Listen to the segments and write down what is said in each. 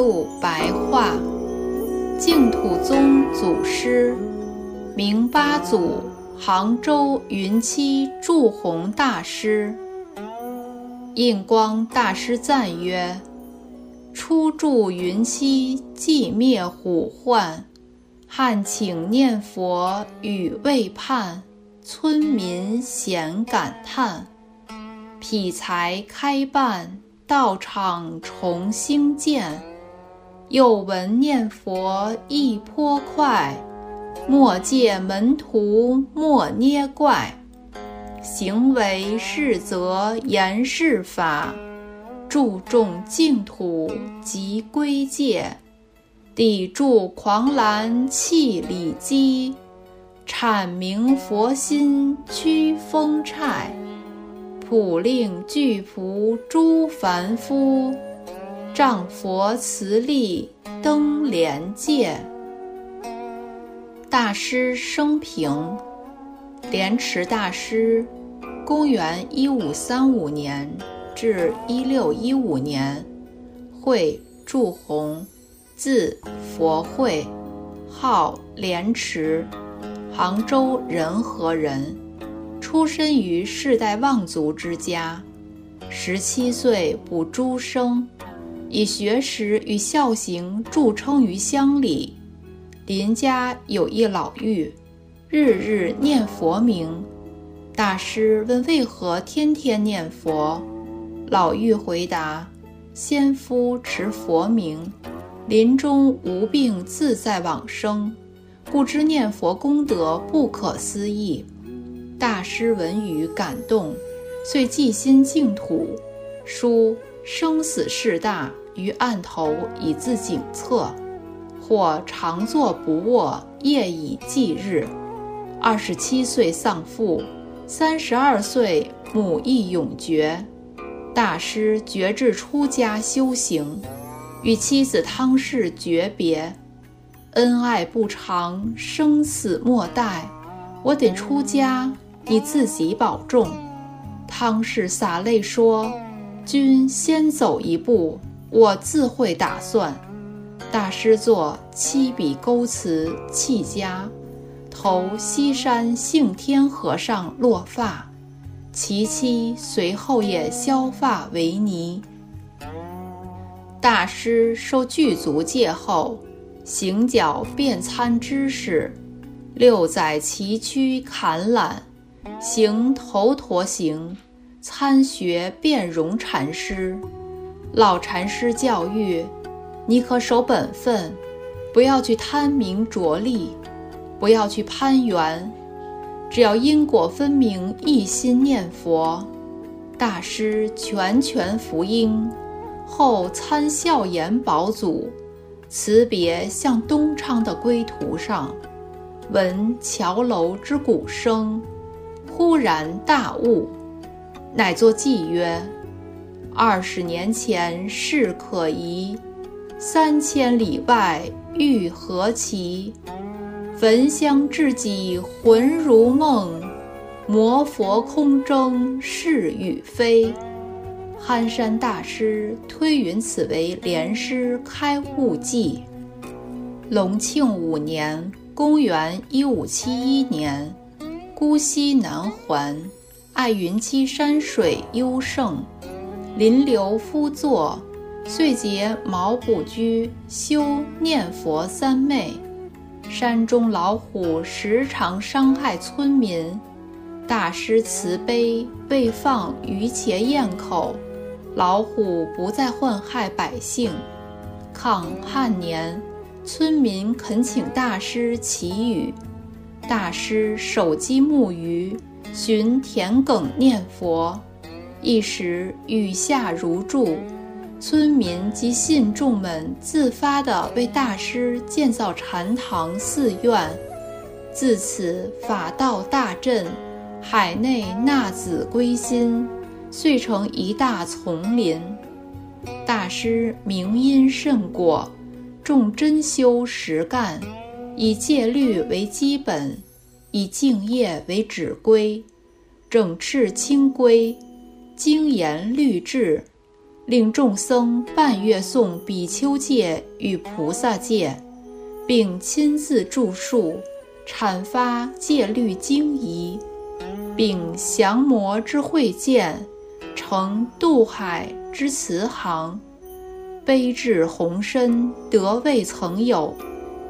录白话，净土宗祖师，明八祖，杭州云栖住弘大师。印光大师赞曰：“初住云栖，寂灭虎患，汉请念佛与未判，村民咸感叹。匹才开办，道场重兴建，又闻念佛亦颇快，莫借门徒莫捏怪。”行为是则言是法，注重净土及归戒，抵住狂澜气理机，阐明佛心驱风差，普令具仆诸凡夫，仗佛慈力登莲界。大师生平。莲池大师，公元一五三五年至一六一五年，会祝弘，字佛慧，号莲池，杭州仁和人，出身于世代望族之家。十七岁补诸生，以学识与孝行著称于乡里。邻家有一老妪。日日念佛名，大师问为何天天念佛，老妪回答：先夫持佛名，临终无病自在往生，故知念佛功德不可思议。大师闻语感动，遂寄心净土，书生死事大于案头以自警策，或常坐不卧，夜以继日。二十七岁丧父，三十二岁母亦永绝。大师决志出家修行，与妻子汤氏诀别，恩爱不长，生死莫待。我得出家，你自己保重。汤氏洒泪说：“君先走一步，我自会打算。”大师作七笔勾词弃家。投西山幸天和尚落发，其妻随后也削发为尼。大师受具足戒后，行脚遍参知识，六载崎岖坎缆，行头陀行，参学辩融禅师。老禅师教育：你可守本分，不要去贪名着利。不要去攀缘，只要因果分明，一心念佛。大师全权福音后，参孝严宝祖辞别，向东昌的归途上，闻桥楼之鼓声，忽然大悟，乃作偈曰：“二十年前事可疑，三千里外欲何期？”焚香至己魂如梦，摩佛空争是与非。憨山大师推云此为莲师开悟记。隆庆五年（公元一五七一年），姑息南还，爱云栖山水幽胜，临流夫坐，遂结毛补居，修念佛三昧。山中老虎时常伤害村民，大师慈悲，未放鱼茄咽口，老虎不再患害百姓。抗旱年，村民恳请大师祈雨，大师手击木鱼，寻田埂念佛，一时雨下如注。村民及信众们自发地为大师建造禅堂寺院，自此法道大振，海内纳子归心，遂成一大丛林。大师明因甚果，重真修实干，以戒律为基本，以敬业为指归，整饬清规，精严律制，令众僧半月诵比丘戒与菩萨戒，并亲自著述阐发戒律经仪，并降魔之慧见，成渡海之慈航。悲智宏深，德未曾有。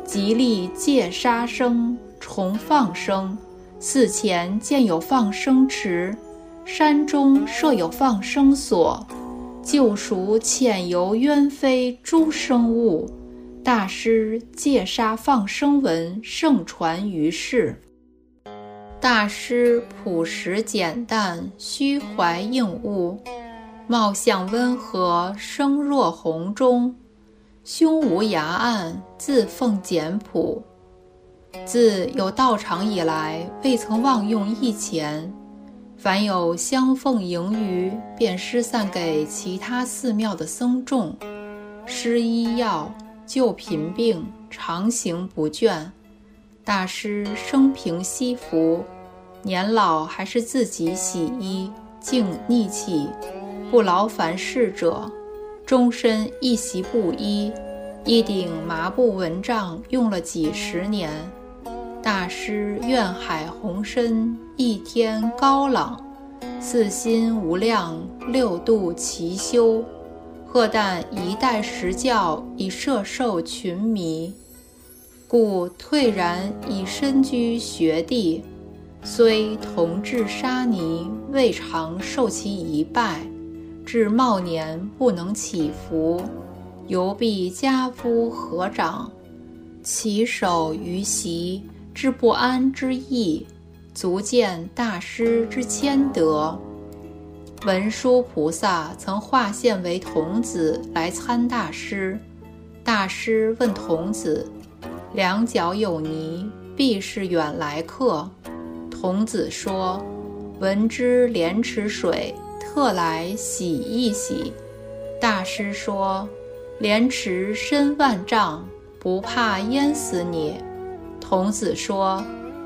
极力戒杀生，重放生。寺前建有放生池，山中设有放生所，救赎潜游鸢飞诸生物。大师戒杀放生文盛传于世。大师朴实简淡，虚怀应物。貌相温和，声若洪钟，胸无崖岸，自奉简朴。自有道场以来，未曾妄用一钱。凡有香奉盈余，便施散给其他寺庙的僧众，施医药，救贫病，常行不倦。大师生平惜福，年老还是自己洗衣，净逆气。不劳烦侍者，终身一袭布衣，一顶麻布蚊帐，用了几十年。大师愿海宏深，一天高朗，四心无量，六度齐修。贺旦一代实教，以摄受群迷，故退然以身居学地。虽同治沙尼，未尝受其一拜。至暮年不能祈福，犹必家夫合掌，其手于席，之不安之意，足见大师之谦德。文殊菩萨曾化现为童子来参大师，大师问童子：“两脚有泥，必是远来客。”童子说：“闻之莲池水。”特来洗一洗。大师说：“莲池深万丈，不怕淹死你。”孔子说：“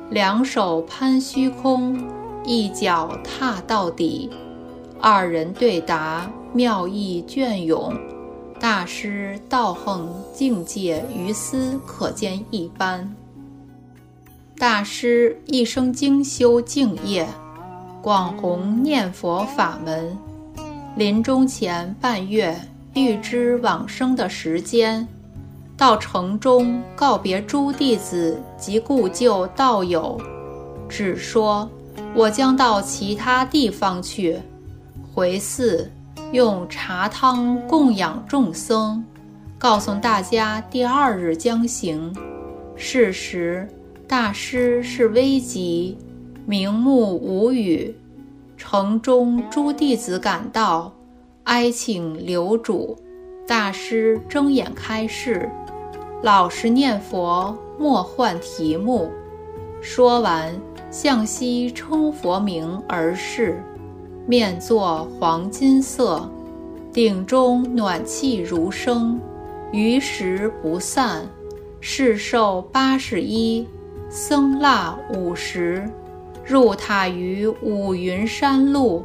两手攀虚空，一脚踏到底。”二人对答，妙意隽永。大师道横境界于斯可见一斑。大师一生精修敬业。广弘念佛法门，临终前半月预知往生的时间，到城中告别诸弟子及故旧道友，只说：“我将到其他地方去。”回寺用茶汤供养众僧，告诉大家第二日将行。是时大师是危急。明目无语，城中诸弟子赶到，哀请留主。大师睁眼开示，老实念佛，莫换题目。说完，向西称佛名而逝。面作黄金色，顶中暖气如生，余时不散。世寿八十一，僧腊五十。入塔于五云山路，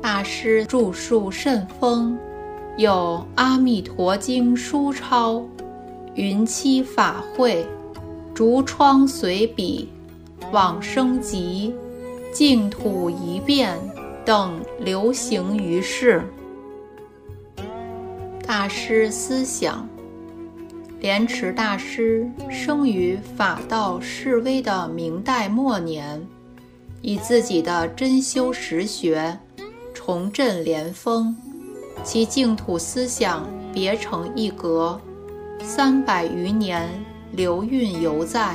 大师著述甚丰，有《阿弥陀经》书抄，《云栖法会》，《竹窗随笔》，《往生集》，《净土一变》等流行于世。大师思想：莲池大师生于法道式微的明代末年。以自己的真修实学重振莲峰，其净土思想别成一格，三百余年流韵犹在。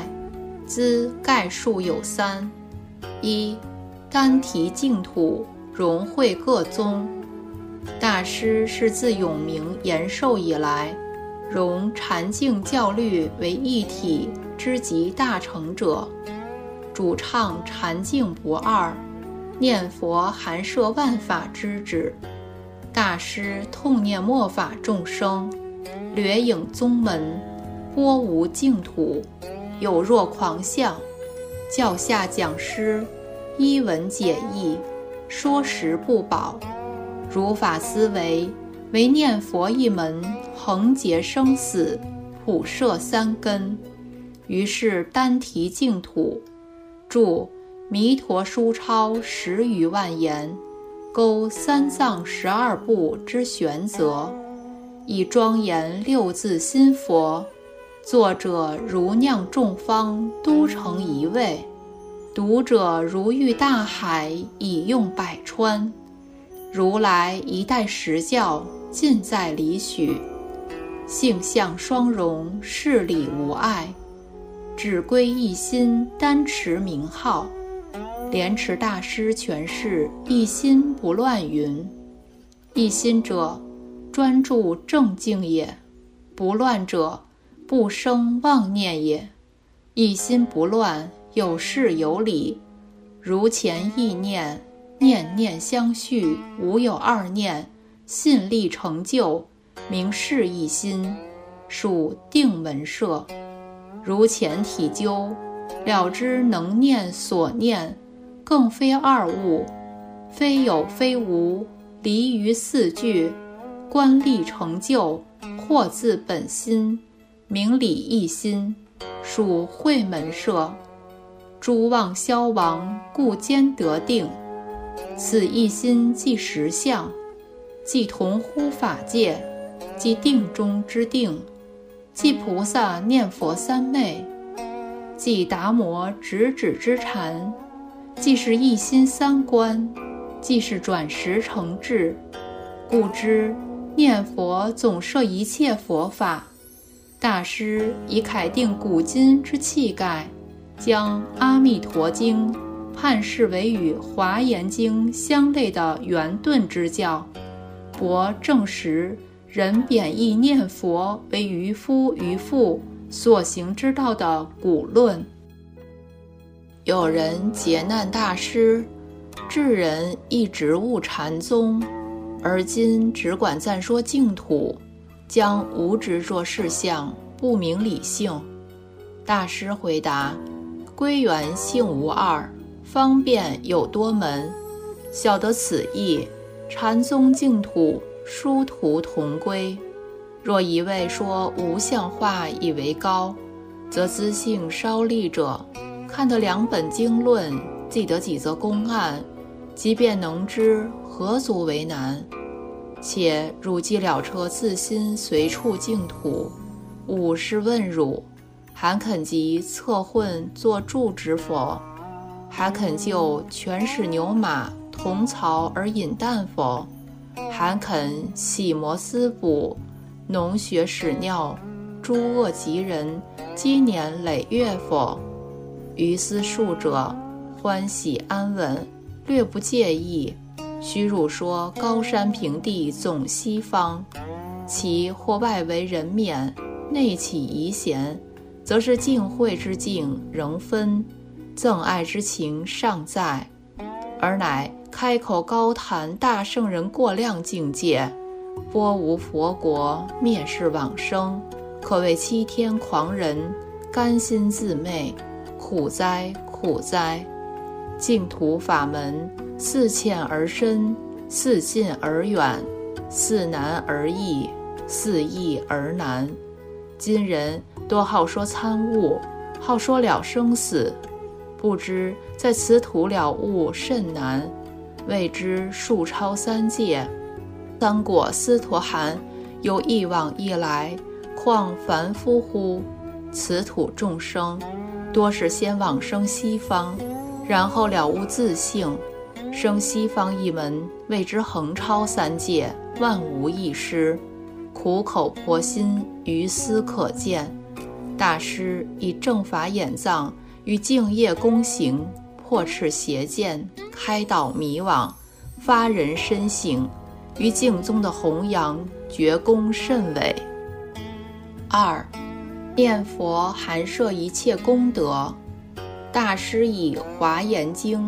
兹概述有三：一、单提净土，融会各宗。大师是自永明延寿以来，融禅净教律为一体之集大成者。主唱禅净不二，念佛含摄万法之旨。大师痛念末法众生，掠影宗门，波无净土，有若狂相。教下讲师，一文解义，说实不保。如法思维，唯念佛一门，横结生死，普摄三根。于是单提净土，著《弥陀书钞》十余万言，勾三藏十二部之玄则，以庄严六字心佛。作者如酿众方，都成一味；读者如遇大海，以用百川。如来一代实教，尽在理许，性相双融，事理无碍。只归一心，单持名号。莲池大师诠释“一心不乱”云：“一心者，专注正境也；不乱者，不生妄念也。一心不乱，有事有理，如前意念，念念相续，无有二念，信力成就，明是一心，属定门摄。”如前体究，了知能念所念，更非二物，非有非无，离于四句，观力成就，或自本心，明理一心，属慧门摄。诸妄消亡，故兼得定。此一心即实相，即同乎法界，即定中之定。即菩萨念佛三昧，即达摩直指之禅，即是一心三观，即是转识成智。故知念佛总摄一切佛法。大师以楷定古今之气概，将《阿弥陀经》判释为与《华严经》相类的圆顿之教，博证实。人贬义念佛为渔夫渔妇所行之道的古论。有人劫难大师，智人一直悟禅宗，而今只管暂说净土，将无执着事相，不明理性。大师回答：归元性无二，方便有多门。晓得此意，禅宗净土。殊途同归。若一味说无相化以为高，则资性稍利者，看得两本经论，记得几则公案，即便能知，何足为难？且汝既了彻自心随处净土，吾是问汝：还肯即策混作住之否？还肯就全使牛马同槽而饮啖否？还肯洗摩斯补，脓血屎尿，诸恶疾人，积年累月否？于斯数者，欢喜安稳，略不介意。须入说高山平地总西方，其或外为人面，内起疑嫌，则是敬慧之境仍分，憎爱之情尚在，而乃。开口高谈大圣人过量境界，波无佛国，灭世往生，可谓欺天狂人，甘心自昧，苦哉苦哉！净土法门，似浅而深，似近而远，似难而易，似易而难。今人多好说参悟，好说了生死，不知在此土了悟甚难。谓之数超三界，三果斯陀含又一往一来，况凡夫乎？此土众生多是先往生西方，然后了悟自性，生西方一门，谓之横超三界，万无一失，苦口婆心，于斯可见。大师以正法眼藏与净业功行。破斥邪见，开导迷惘，发人深省，于净宗的弘扬绝功甚伟。二，念佛含摄一切功德。大师以《华严经》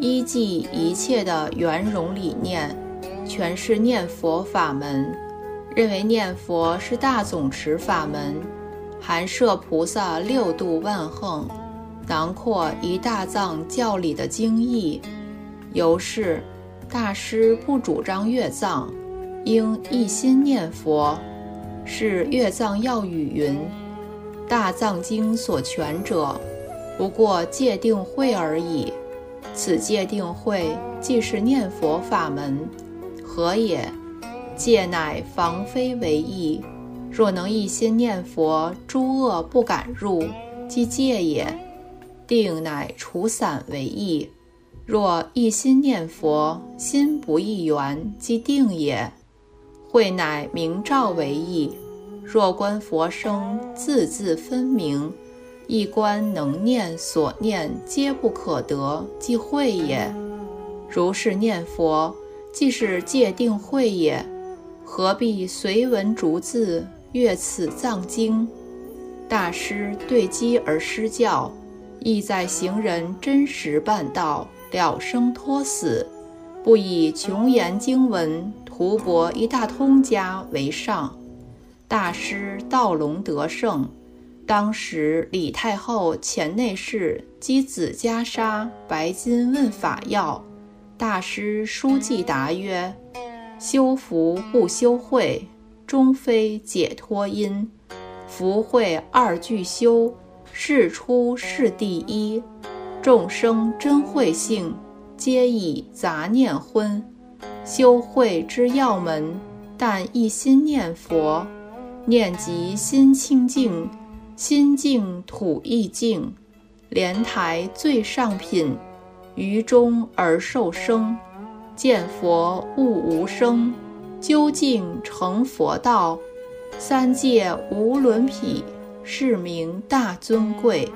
依记一切的圆融理念，诠释念佛法门，认为念佛是大总持法门，含摄菩萨六度万横。囊括一大藏教理的精义。由是，大师不主张阅藏，应一心念佛。是阅藏要语云：“大藏经所全者，不过戒定慧而已。此戒定慧，即是念佛法门。何也？戒乃防非为义。若能一心念佛，诸恶不敢入，即戒也。定乃除散为义。若一心念佛，心不异缘，即定也。慧乃明照为义。若观佛声，字字分明，一观能念所念皆不可得，即慧也。如是念佛，即是戒定慧也。何必随文逐字阅此藏经？大师对机而施教，意在行人真实办道，了生脱死，不以穷言经文图博一大通家为上。大师道隆德胜，当时李太后前内侍姬子袈裟白金问法要，大师书记答曰：“修福不修慧，终非解脱因。福慧二俱修，事出是第一。众生真慧性，皆以杂念昏。修慧之要门，但一心念佛。”念及心清净，心净土亦净，莲台最上品，于中而受生，见佛悟无生，究竟成佛道，三界无伦匹，是名大尊贵，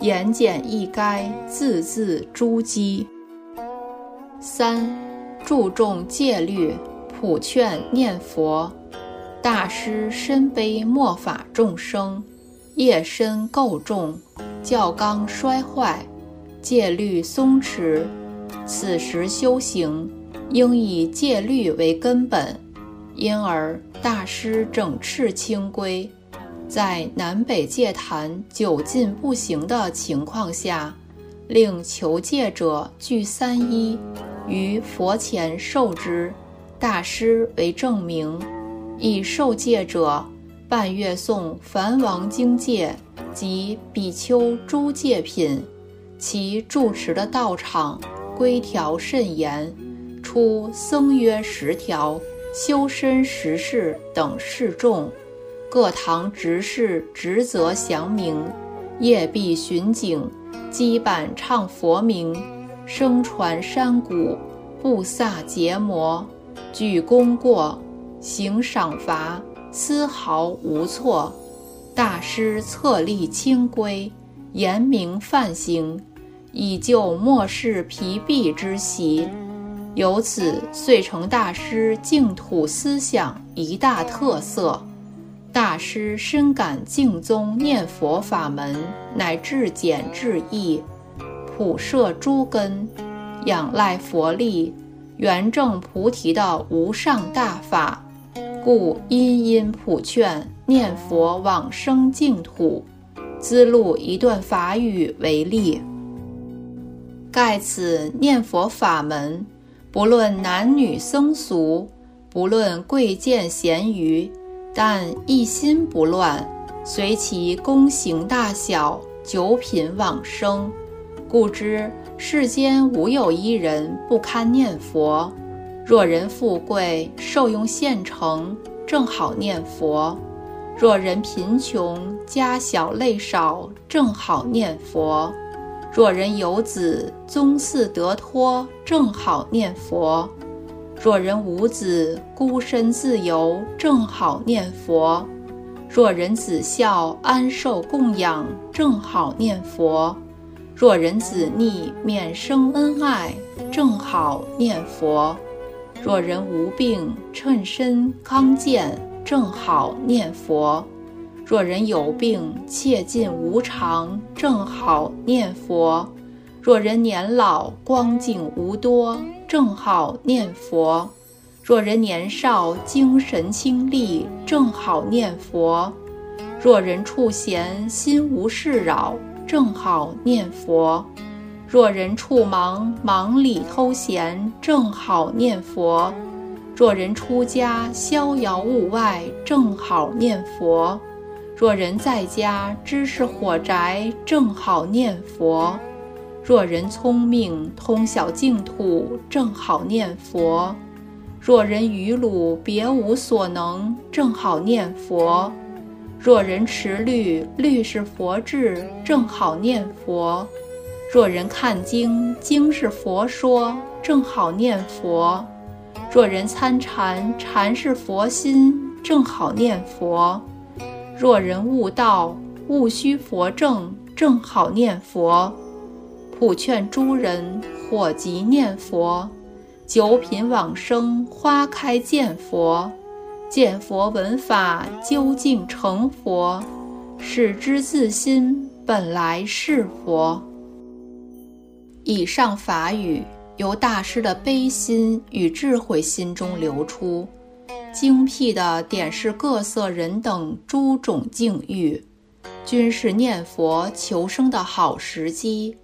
言简意赅，字字珠玑。三注重戒律，普劝念佛。大师深悲末法众生，业深垢重，教纲衰坏，戒律松弛。此时修行应以戒律为根本，因而大师整饬清规，在南北戒坛久禁不行的情况下，令求戒者具三衣，于佛前受之。大师为证明。以受戒者，半月诵梵王经戒及比丘诸戒品，其住持的道场规条甚严，出僧约十条，修身十事等示众。各堂执事职责详明，夜必巡警，击板唱佛名，声传山谷，布萨结魔，举功过。行赏罚丝毫无错，大师策立清规，严明范行，以救末世疲弊之习。由此遂成大师净土思想一大特色。大师深感净宗念佛法门乃至简至易，普摄诸根，仰赖佛力，圆证菩提的无上大法。故殷殷普劝念佛往生净土，资录一段法语为例。盖此念佛法门，不论男女僧俗，不论贵贱贤愚，但一心不乱，随其功行大小，九品往生。故知世间无有一人不堪念佛。若人富贵，受用现成，正好念佛；若人贫穷，家小累少，正好念佛；若人有子，宗嗣得脱，正好念佛；若人无子，孤身自由，正好念佛；若人子孝，安受供养，正好念佛；若人子逆，免生恩爱，正好念佛。若人无病，趁身康健，正好念佛；若人有病，切尽无常，正好念佛；若人年老，光景无多，正好念佛；若人年少，精神清丽，正好念佛；若人处闲，心无事扰，正好念佛；若人处忙，忙里偷闲，正好念佛；若人出家，逍遥物外，正好念佛；若人在家，知是火宅，正好念佛；若人聪明，通晓净土，正好念佛；若人愚鲁，别无所能，正好念佛。若人持律，律是佛智，正好念佛；若人看经，经是佛说，正好念佛；若人参禅，禅是佛心，正好念佛；若人悟道，悟须佛正，正好念佛。普劝诸人，火急念佛；九品往生，花开见佛。见佛闻法，究竟成佛，使之自心本来是佛。以上法语由大师的悲心与智慧心中流出，精辟地点示各色人等诸种境遇，均是念佛求生的好时机。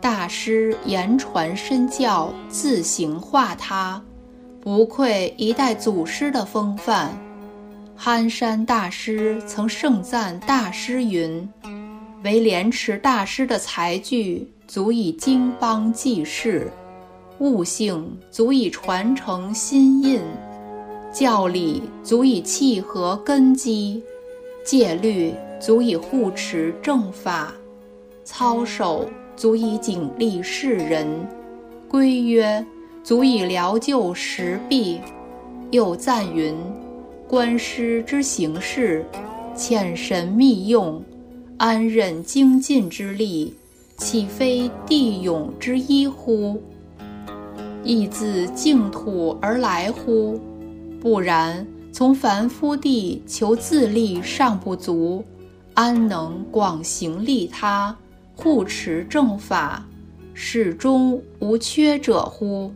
大师言传身教，自行化他。不愧一代祖师的风范，憨山大师曾盛赞大师云：“为莲池大师的才具足以经邦济世，悟性足以传承心印，教理足以契合根基，戒律足以护持正法，操守足以警励世人，规约。”足以疗救时弊，又赞云：“观师之行事，浅神密用，安忍精进之力，岂非地勇之一乎？亦自净土而来乎？不然，从凡夫地求自利尚不足，安能广行利他，护持正法，始终无缺者乎？”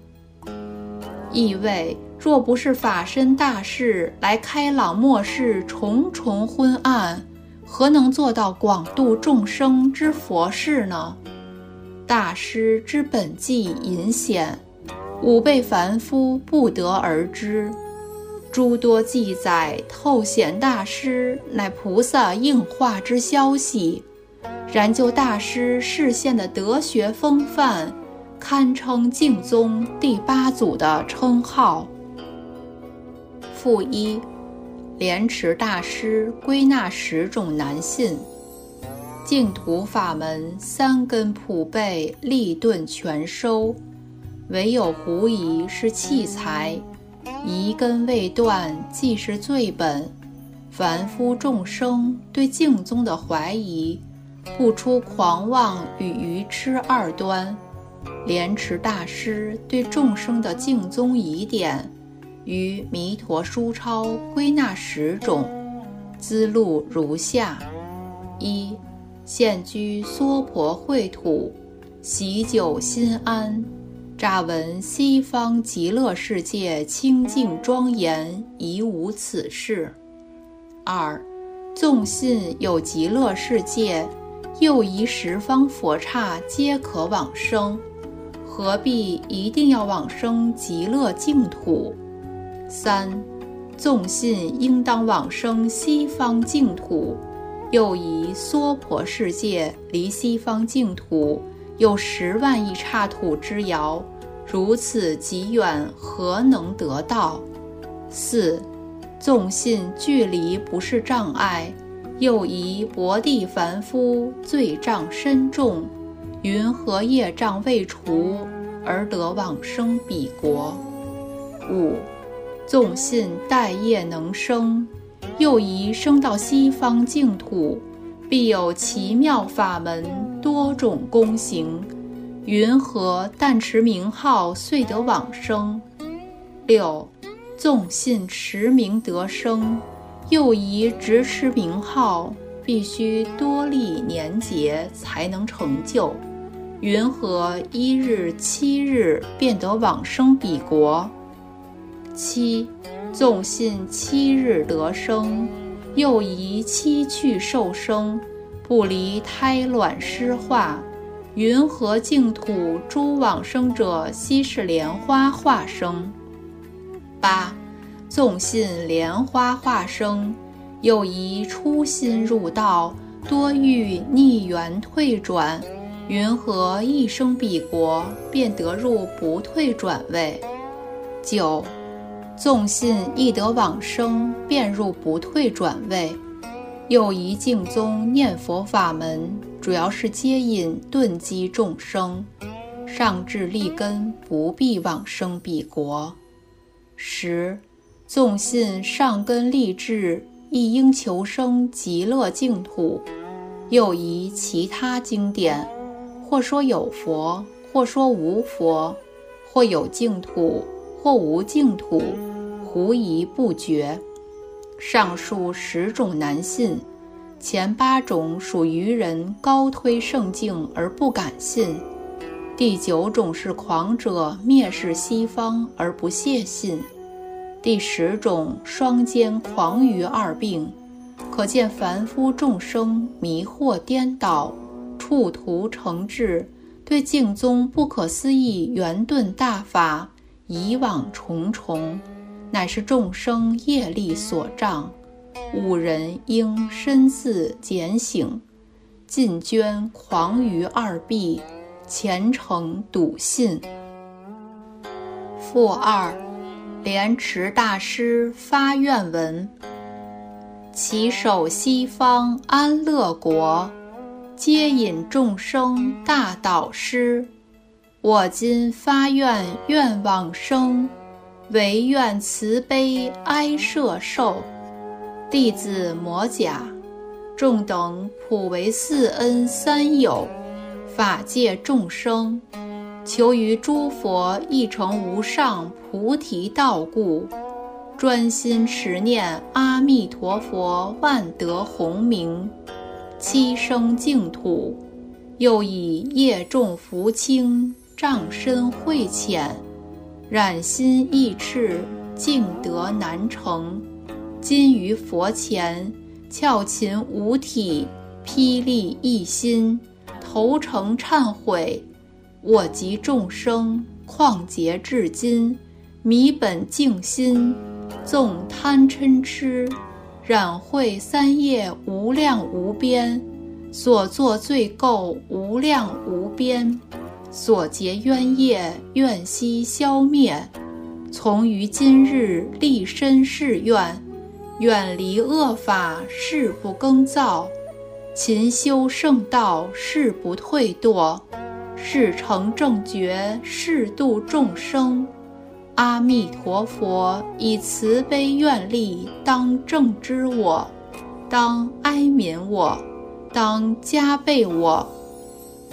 意味：若不是法身大士来开朗末世重重昏暗，何能做到广度众生之佛事呢？大师之本迹隐显，吾辈凡夫不得而知。诸多记载透显大师乃菩萨应化之消息，然就大师示现的德学风范。堪称净宗第八祖的称号。附一，莲池大师归纳十种难信。净土法门三根普被，立顿全收，唯有狐疑是器材，疑根未断即是罪本。凡夫众生对净宗的怀疑，不出狂妄与愚痴二端。莲池大师对众生的净宗疑点，于《弥陀书钞》归纳十种，资录如下：一、现居娑婆秽土，喜酒心安，乍闻西方极乐世界清净庄严，疑无此事；二、纵信有极乐世界，又疑十方佛刹皆可往生。何必一定要往生极乐净土？三，纵信应当往生西方净土，又疑娑婆世界离西方净土有十万亿刹土之遥，如此极远，何能得到？四，纵信距离不是障碍，又疑薄地凡夫罪障深重。云何业障未除而得往生彼国？五，纵信待业能生，又疑生到西方净土，必有奇妙法门，多种功行。云何但持名号遂得往生？六，纵信持名得生，又疑直持名号必须多历年劫才能成就。云何一日七日便得往生彼国？七，纵信七日得生，又疑七去受生，不离胎卵湿化，云何净土诸往生者悉是莲花化生？八，纵信莲花化生，又宜初心入道，多遇逆缘退转，云何一生彼国，便得入不退转位？九，纵信亦得往生，便入不退转位。又宜净宗念佛法门，主要是接引顿积众生，上至立根，不必往生彼国。十，纵信上根立志，亦应求生极乐净土。又宜其他经典，或说有佛，或说无佛，或有净土，或无净土，狐疑不决。上述十种难信，前八种属愚人高推圣境而不敢信。第九种是狂者蔑视西方而不屑信，第十种双肩狂于二病，可见凡夫众生迷惑颠倒，触图成志，对净宗不可思议圆顿大法以往重重，乃是众生业力所障，吾人应深自检省，尽捐狂于二弊。虔诚笃信。负二，莲池大师发愿文：其守西方安乐国，接引众生大导师。我今发愿愿往生，唯愿慈悲哀摄受。弟子摩甲，众等普为四恩三有。法界众生，求于诸佛一成无上菩提道故，专心持念阿弥陀佛万德洪名，七生净土。又以业重福轻，障深慧浅，染心意赤，净德难成。今于佛前，翘琴五体，霹雳一心。投诚忏悔，我及众生，况劫至今，迷本净心，纵贪嗔痴，染秽三业无量无边，所作罪垢无量无边，所结冤业愿悉消灭。从于今日立身誓愿，远离恶法，誓不更造。勤修圣道，誓不退堕；誓成正觉，誓度众生。阿弥陀佛，以慈悲愿力，当正知我，当哀悯我，当加倍我。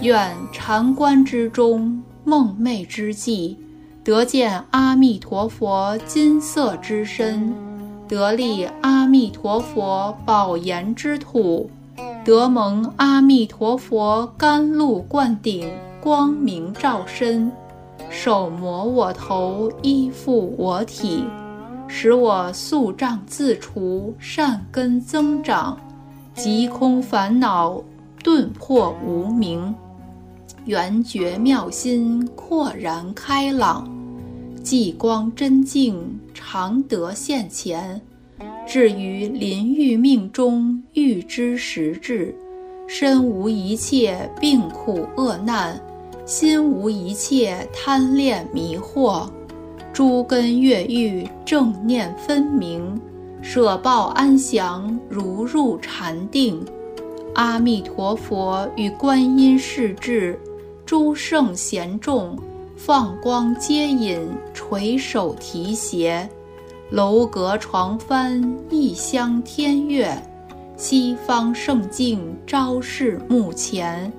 愿禅观之中，梦寐之际，得见阿弥陀佛金色之身，得立阿弥陀佛宝岩之土。得蒙阿弥陀佛甘露灌顶，光明照身，手摩我头，依附我体，使我宿障自除，善根增长，即空烦恼，顿破无明，圆觉妙心，豁然开朗，寂光真净，常得现前。至于临欲命中，欲知时至，身无一切病苦恶难，心无一切贪恋迷惑，诸根越狱，正念分明，舍报安详，如入禅定。阿弥陀佛与观音世至，诸圣贤众，放光接引，垂手提携。楼阁床幡，异香天乐，西方圣境昭示目前，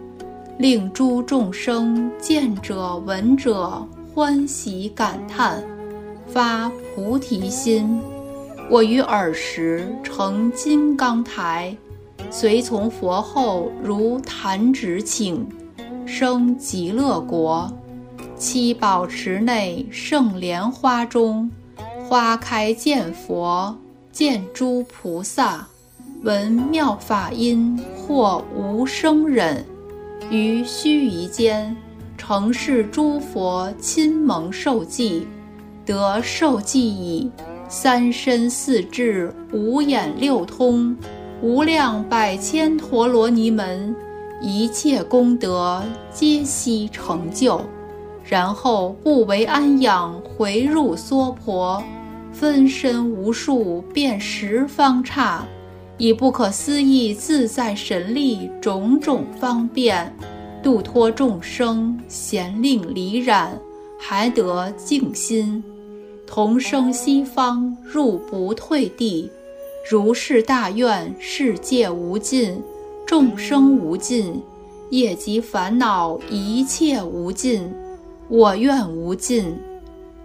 令诸众生见者闻者欢喜感叹，发菩提心。我于尔时成金刚台，随从佛后如弹指请，生极乐国。七宝池内圣莲花中。花开见佛，见诸菩萨，闻妙法音，或无生忍，于须臾间，成是诸佛亲蒙受记，得受记已，三身四智，五眼六通，无量百千陀罗尼门，一切功德皆悉成就。然后不为安养，回入娑婆，分身无数，遍十方刹。以不可思议自在神力，种种方便，度脱众生，咸令离染，还得净心，同生西方，入不退地。如是大愿，世界无尽，众生无尽，业及烦恼一切无尽，我愿无尽。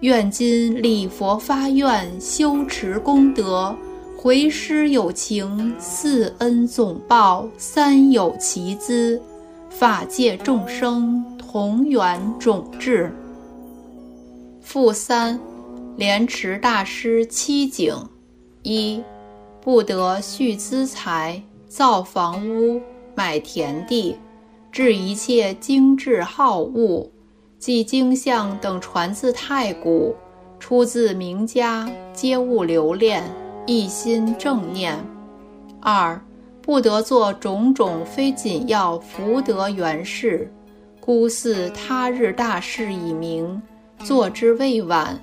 愿今礼佛发愿，修持功德。回师有情，四恩总报，三有其资，法界众生同源种智。负三，莲池大师七景：一，不得蓄资财，造房屋，买田地，置一切精致好物，即经像等传自太古，出自名家，皆勿留恋。一心正念，二不得做种种非紧要福德缘事，孤似他日大事已明，做之未晚。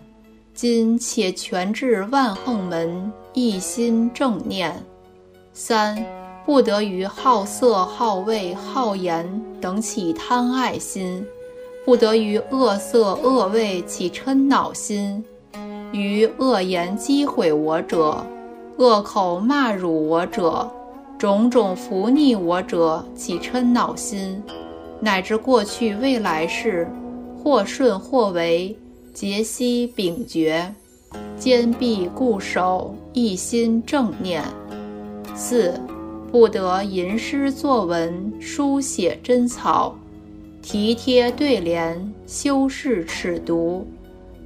今且全至万横门，一心正念。三不得于好色、好味、好言等起贪爱心，不得于恶色、恶味起嗔恼心。于恶言讥毁我者，恶口骂辱我者，种种伏逆我者，起嗔恼心，乃至过去未来世，或顺或违，皆悉秉绝，坚壁固守，一心正念。四，不得吟诗作文，书写真草，题贴对联，修饰尺牍。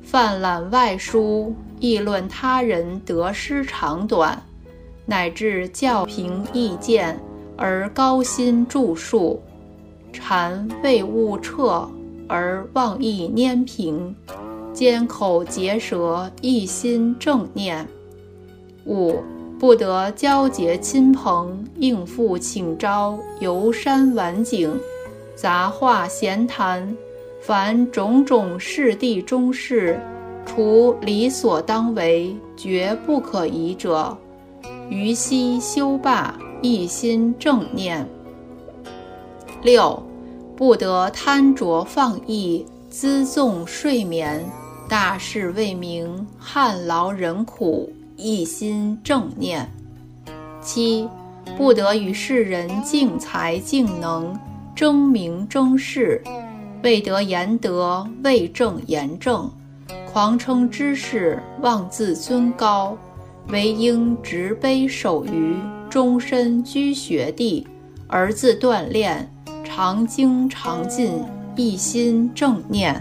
泛览外书，议论他人得失长短，乃至教评意见而高心著述，禅未悟彻而妄意拈平，缄口结舌，一心正念。五不得交结亲朋，应付请招，游山玩景，杂话闲谈。凡种种事地中事，除理所当为，绝不可疑者，于悉修罢，一心正念。六，不得贪着放逸，滋纵睡眠，大事未明，汗劳人苦，一心正念。七，不得与世人竞才竞能，争名争势。未得言德，未正言正，狂称知识，妄自尊高，唯应执杯守愚，终身居学地，而自锻炼，常精常进，一心正念。